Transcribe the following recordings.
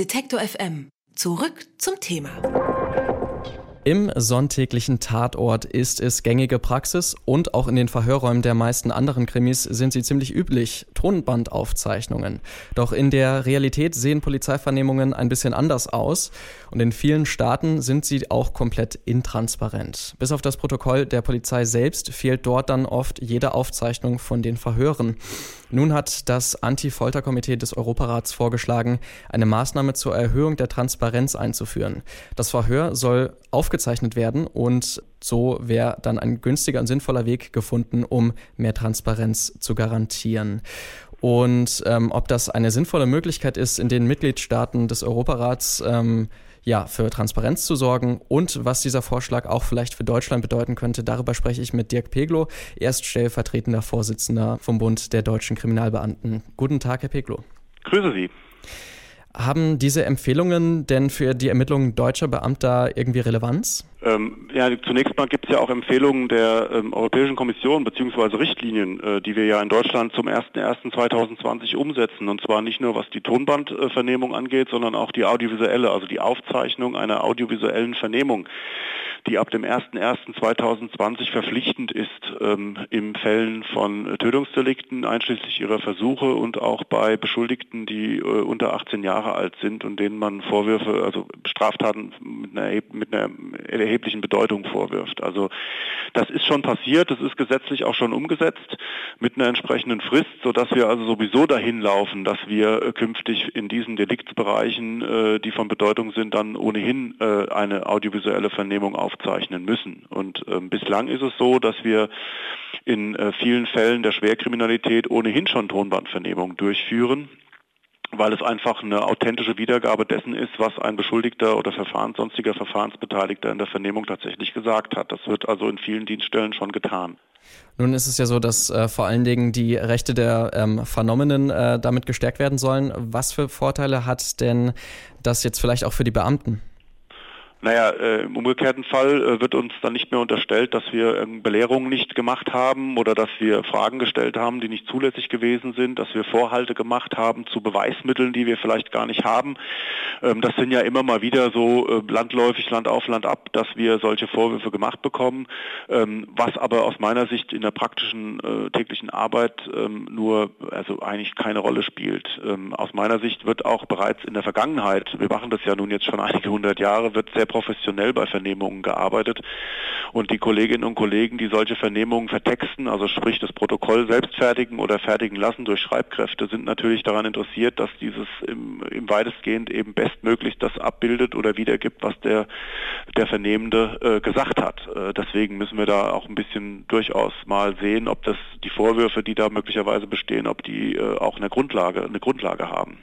Detektor FM. Zurück zum Thema. Im sonntäglichen Tatort ist es gängige Praxis und auch in den Verhörräumen der meisten anderen Krimis sind sie ziemlich üblich, Tonbandaufzeichnungen. Doch in der Realität sehen Polizeivernehmungen ein bisschen anders aus und in vielen Staaten sind sie auch komplett intransparent. Bis auf das Protokoll der Polizei selbst fehlt dort dann oft jede Aufzeichnung von den Verhören. Nun hat das Anti-Folter-Komitee des Europarats vorgeschlagen, eine Maßnahme zur Erhöhung der Transparenz einzuführen. Das Verhör soll aufgezeichnet werden und so wäre dann ein günstiger und sinnvoller Weg gefunden, um mehr Transparenz zu garantieren. Und ähm, ob das eine sinnvolle Möglichkeit ist, in den Mitgliedstaaten des Europarats ähm, ja, für Transparenz zu sorgen und was dieser Vorschlag auch vielleicht für Deutschland bedeuten könnte. Darüber spreche ich mit Dirk Peglo, erst stellvertretender Vorsitzender vom Bund der deutschen Kriminalbeamten. Guten Tag, Herr Peglo. Grüße Sie. Haben diese Empfehlungen denn für die Ermittlungen deutscher Beamter irgendwie Relevanz? Ähm, ja, zunächst mal gibt es ja auch Empfehlungen der ähm, Europäischen Kommission bzw. Richtlinien, äh, die wir ja in Deutschland zum 01.01.2020 umsetzen. Und zwar nicht nur was die Tonbandvernehmung angeht, sondern auch die audiovisuelle, also die Aufzeichnung einer audiovisuellen Vernehmung die ab dem 01.01.2020 verpflichtend ist ähm, in Fällen von Tötungsdelikten, einschließlich ihrer Versuche und auch bei Beschuldigten, die äh, unter 18 Jahre alt sind und denen man Vorwürfe, also Straftaten mit einer, mit einer erheblichen Bedeutung vorwirft. Also das ist schon passiert, das ist gesetzlich auch schon umgesetzt mit einer entsprechenden Frist, sodass wir also sowieso dahin laufen, dass wir äh, künftig in diesen Deliktsbereichen, äh, die von Bedeutung sind, dann ohnehin äh, eine audiovisuelle Vernehmung auf aufzeichnen müssen. Und ähm, bislang ist es so, dass wir in vielen Fällen der Schwerkriminalität ohnehin schon Tonbandvernehmungen durchführen weil es einfach eine authentische Wiedergabe dessen ist, was ein Beschuldigter oder Verfahrens, sonstiger Verfahrensbeteiligter in der Vernehmung tatsächlich gesagt hat. Das wird also in vielen Dienststellen schon getan. Nun ist es ja so, dass äh, vor allen Dingen die Rechte der ähm, Vernommenen äh, damit gestärkt werden sollen. Was für Vorteile hat denn das jetzt vielleicht auch für die Beamten? Naja, äh, im umgekehrten Fall äh, wird uns dann nicht mehr unterstellt, dass wir äh, Belehrungen nicht gemacht haben oder dass wir Fragen gestellt haben, die nicht zulässig gewesen sind, dass wir Vorhalte gemacht haben zu Beweismitteln, die wir vielleicht gar nicht haben. Ähm, das sind ja immer mal wieder so äh, landläufig, Land auf, Land ab, dass wir solche Vorwürfe gemacht bekommen, ähm, was aber aus meiner Sicht in der praktischen täglichen Arbeit ähm, nur, also eigentlich keine Rolle spielt. Ähm, aus meiner Sicht wird auch bereits in der Vergangenheit, wir machen das ja nun jetzt schon einige hundert Jahre, wird sehr professionell bei Vernehmungen gearbeitet. Und die Kolleginnen und Kollegen, die solche Vernehmungen vertexten, also sprich das Protokoll selbst fertigen oder fertigen lassen durch Schreibkräfte, sind natürlich daran interessiert, dass dieses im, im weitestgehend eben bestmöglich das abbildet oder wiedergibt, was der, der Vernehmende äh, gesagt hat. Äh, deswegen müssen wir da auch ein bisschen durchaus mal sehen, ob das die Vorwürfe, die da möglicherweise bestehen, ob die äh, auch eine Grundlage, eine Grundlage haben.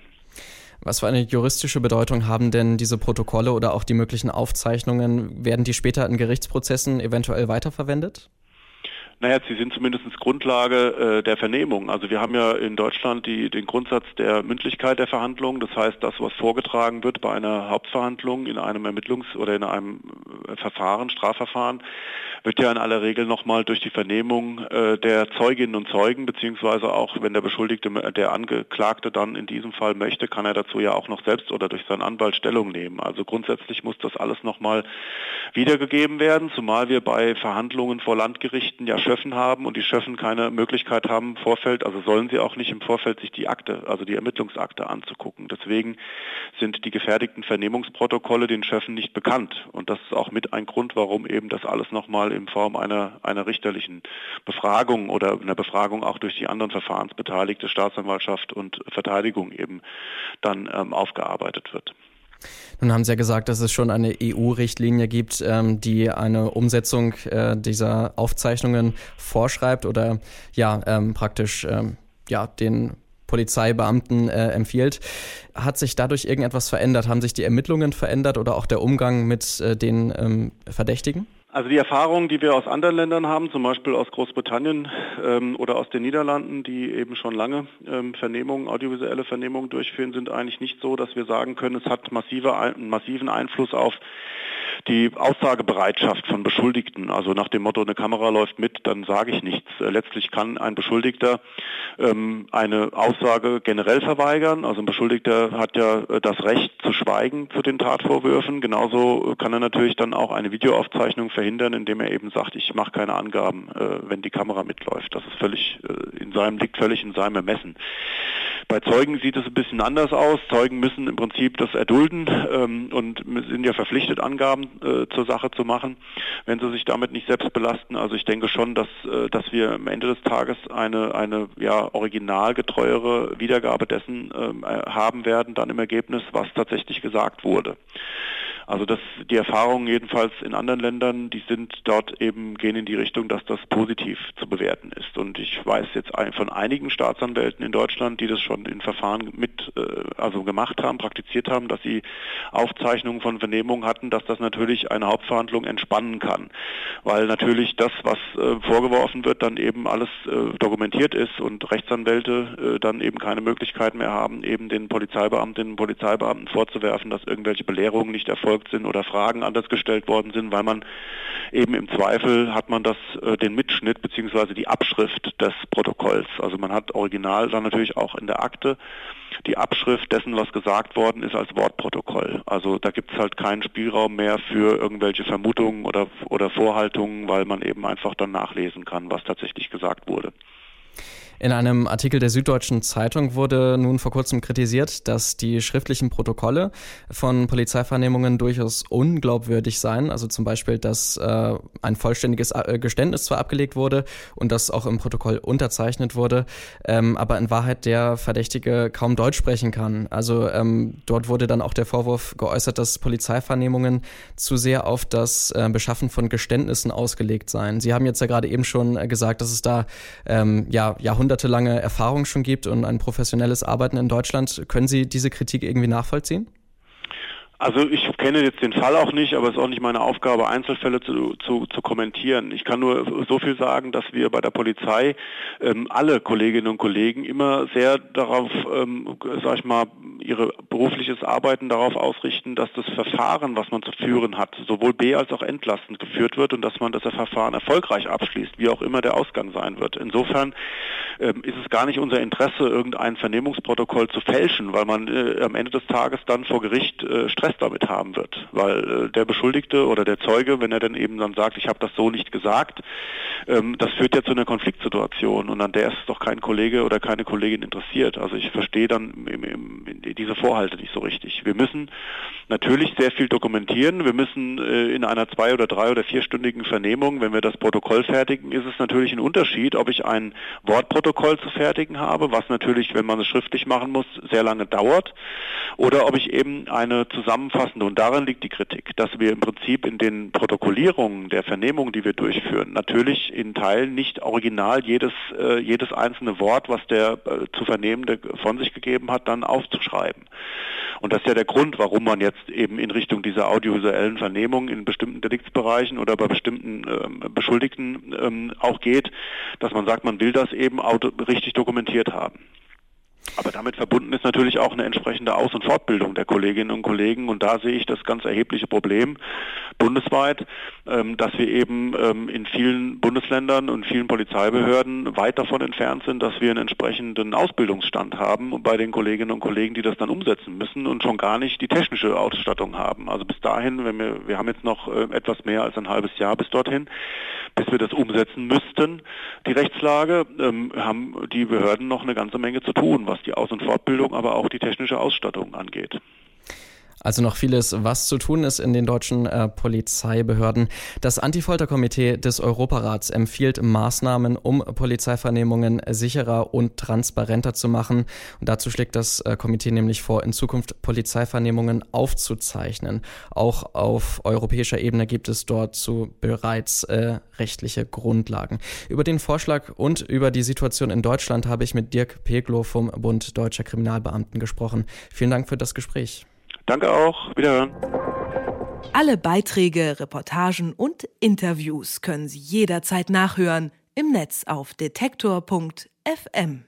Was für eine juristische Bedeutung haben denn diese Protokolle oder auch die möglichen Aufzeichnungen? Werden die später in Gerichtsprozessen eventuell weiterverwendet? Naja, sie sind zumindest Grundlage äh, der Vernehmung. Also wir haben ja in Deutschland die, den Grundsatz der Mündlichkeit der Verhandlungen. Das heißt, das, was vorgetragen wird bei einer Hauptverhandlung in einem Ermittlungs- oder in einem äh, Verfahren, Strafverfahren, wird ja in aller Regel nochmal durch die Vernehmung äh, der Zeuginnen und Zeugen, beziehungsweise auch wenn der Beschuldigte, der Angeklagte dann in diesem Fall möchte, kann er dazu ja auch noch selbst oder durch seinen Anwalt Stellung nehmen. Also grundsätzlich muss das alles nochmal wiedergegeben werden, zumal wir bei Verhandlungen vor Landgerichten ja Schöffen haben und die Schöffen keine Möglichkeit haben im Vorfeld, also sollen sie auch nicht im Vorfeld sich die Akte, also die Ermittlungsakte anzugucken. Deswegen sind die gefertigten Vernehmungsprotokolle den Schöffen nicht bekannt. Und das ist auch mit ein Grund, warum eben das alles nochmal in Form einer, einer richterlichen Befragung oder einer Befragung auch durch die anderen Verfahrensbeteiligte, Staatsanwaltschaft und Verteidigung eben dann ähm, aufgearbeitet wird. Nun haben Sie ja gesagt, dass es schon eine EU-Richtlinie gibt, ähm, die eine Umsetzung äh, dieser Aufzeichnungen vorschreibt oder ja ähm, praktisch ähm, ja den Polizeibeamten äh, empfiehlt. Hat sich dadurch irgendetwas verändert? Haben sich die Ermittlungen verändert oder auch der Umgang mit äh, den ähm, Verdächtigen? Also die Erfahrungen, die wir aus anderen Ländern haben, zum Beispiel aus Großbritannien ähm, oder aus den Niederlanden, die eben schon lange ähm, Vernehmungen, audiovisuelle Vernehmungen durchführen, sind eigentlich nicht so, dass wir sagen können, es hat massive, einen massiven Einfluss auf die Aussagebereitschaft von Beschuldigten. Also nach dem Motto, eine Kamera läuft mit, dann sage ich nichts. Äh, letztlich kann ein Beschuldigter ähm, eine Aussage generell verweigern. Also ein Beschuldigter hat ja äh, das Recht zu schweigen zu den Tatvorwürfen. Genauso kann er natürlich dann auch eine Videoaufzeichnung verhindern, indem er eben sagt, ich mache keine Angaben, äh, wenn die Kamera mitläuft. Das ist völlig äh, in seinem, liegt völlig in seinem Ermessen. Bei Zeugen sieht es ein bisschen anders aus. Zeugen müssen im Prinzip das erdulden ähm, und sind ja verpflichtet, Angaben äh, zur Sache zu machen, wenn sie sich damit nicht selbst belasten. Also ich denke schon, dass, äh, dass wir am Ende des Tages eine, eine ja, originalgetreuere Wiedergabe dessen äh, haben werden, dann im Ergebnis, was tatsächlich gesagt wurde. Also das, die Erfahrungen jedenfalls in anderen Ländern, die sind dort eben, gehen in die Richtung, dass das positiv zu bewerten ist. Und ich weiß jetzt von einigen Staatsanwälten in Deutschland, die das schon in Verfahren mit, äh, also gemacht haben, praktiziert haben, dass sie Aufzeichnungen von Vernehmungen hatten, dass das natürlich eine Hauptverhandlung entspannen kann. Weil natürlich das, was äh, vorgeworfen wird, dann eben alles äh, dokumentiert ist und Rechtsanwälte dann eben keine Möglichkeit mehr haben, eben den Polizeibeamtinnen und Polizeibeamten vorzuwerfen, dass irgendwelche Belehrungen nicht erfolgen erfolgt sind oder Fragen anders gestellt worden sind, weil man eben im Zweifel hat man das äh, den Mitschnitt bzw. die Abschrift des Protokolls. Also man hat original dann natürlich auch in der Akte die Abschrift dessen, was gesagt worden ist, als Wortprotokoll. Also da gibt es halt keinen Spielraum mehr für irgendwelche Vermutungen oder, oder Vorhaltungen, weil man eben einfach dann nachlesen kann, was tatsächlich gesagt wurde. In einem Artikel der Süddeutschen Zeitung wurde nun vor kurzem kritisiert, dass die schriftlichen Protokolle von Polizeivernehmungen durchaus unglaubwürdig seien. Also zum Beispiel, dass äh, ein vollständiges äh, Geständnis zwar abgelegt wurde und das auch im Protokoll unterzeichnet wurde, ähm, aber in Wahrheit der Verdächtige kaum Deutsch sprechen kann. Also ähm, dort wurde dann auch der Vorwurf geäußert, dass Polizeivernehmungen zu sehr auf das äh, Beschaffen von Geständnissen ausgelegt seien. Sie haben jetzt ja gerade eben schon äh, gesagt, dass es da ähm, ja Jahrhunderte jahrhundertelange Erfahrung schon gibt und ein professionelles Arbeiten in Deutschland. Können Sie diese Kritik irgendwie nachvollziehen? Also ich kenne jetzt den Fall auch nicht, aber es ist auch nicht meine Aufgabe, Einzelfälle zu, zu, zu kommentieren. Ich kann nur so viel sagen, dass wir bei der Polizei ähm, alle Kolleginnen und Kollegen immer sehr darauf, ähm, sag ich mal, ihre berufliches Arbeiten darauf ausrichten, dass das Verfahren, was man zu führen hat, sowohl B als auch entlastend geführt wird und dass man das Verfahren erfolgreich abschließt, wie auch immer der Ausgang sein wird. Insofern ähm, ist es gar nicht unser Interesse, irgendein Vernehmungsprotokoll zu fälschen, weil man äh, am Ende des Tages dann vor Gericht äh, damit haben wird. Weil äh, der Beschuldigte oder der Zeuge, wenn er dann eben dann sagt, ich habe das so nicht gesagt, ähm, das führt ja zu einer Konfliktsituation und an der ist doch kein Kollege oder keine Kollegin interessiert. Also ich verstehe dann diese Vorhalte nicht so richtig. Wir müssen natürlich sehr viel dokumentieren. Wir müssen äh, in einer zwei- oder drei- oder vierstündigen Vernehmung, wenn wir das Protokoll fertigen, ist es natürlich ein Unterschied, ob ich ein Wortprotokoll zu fertigen habe, was natürlich, wenn man es schriftlich machen muss, sehr lange dauert, oder ob ich eben eine zusammenfassende, und daran liegt die Kritik, dass wir im Prinzip in den Protokollierungen der Vernehmung, die wir durchführen, natürlich in Teilen nicht original jedes, äh, jedes einzelne Wort, was der äh, zu Vernehmende von sich gegeben hat, dann aufzuschreiben. Und das ist ja der Grund, warum man jetzt eben in Richtung dieser audiovisuellen Vernehmung in bestimmten Deliktsbereichen oder bei bestimmten ähm, Beschuldigten ähm, auch geht, dass man sagt, man will das eben richtig dokumentiert haben. Aber damit verbunden ist natürlich auch eine entsprechende Aus- und Fortbildung der Kolleginnen und Kollegen. Und da sehe ich das ganz erhebliche Problem bundesweit, ähm, dass wir eben ähm, in vielen Bundesländern und vielen Polizeibehörden weit davon entfernt sind, dass wir einen entsprechenden Ausbildungsstand haben bei den Kolleginnen und Kollegen, die das dann umsetzen müssen und schon gar nicht die technische Ausstattung haben. Also bis dahin, wenn wir, wir haben jetzt noch äh, etwas mehr als ein halbes Jahr bis dorthin, bis wir das umsetzen müssten, die Rechtslage, ähm, haben die Behörden noch eine ganze Menge zu tun, was die Aus- und Fortbildung, aber auch die technische Ausstattung angeht. Also noch vieles, was zu tun ist in den deutschen äh, Polizeibehörden. Das Antifolterkomitee des Europarats empfiehlt Maßnahmen, um Polizeivernehmungen sicherer und transparenter zu machen. Und dazu schlägt das äh, Komitee nämlich vor, in Zukunft Polizeivernehmungen aufzuzeichnen. Auch auf europäischer Ebene gibt es dort so bereits äh, rechtliche Grundlagen. Über den Vorschlag und über die Situation in Deutschland habe ich mit Dirk Peglo vom Bund Deutscher Kriminalbeamten gesprochen. Vielen Dank für das Gespräch. Danke auch. Wiederhören. Alle Beiträge, Reportagen und Interviews können Sie jederzeit nachhören im Netz auf detektor.fm.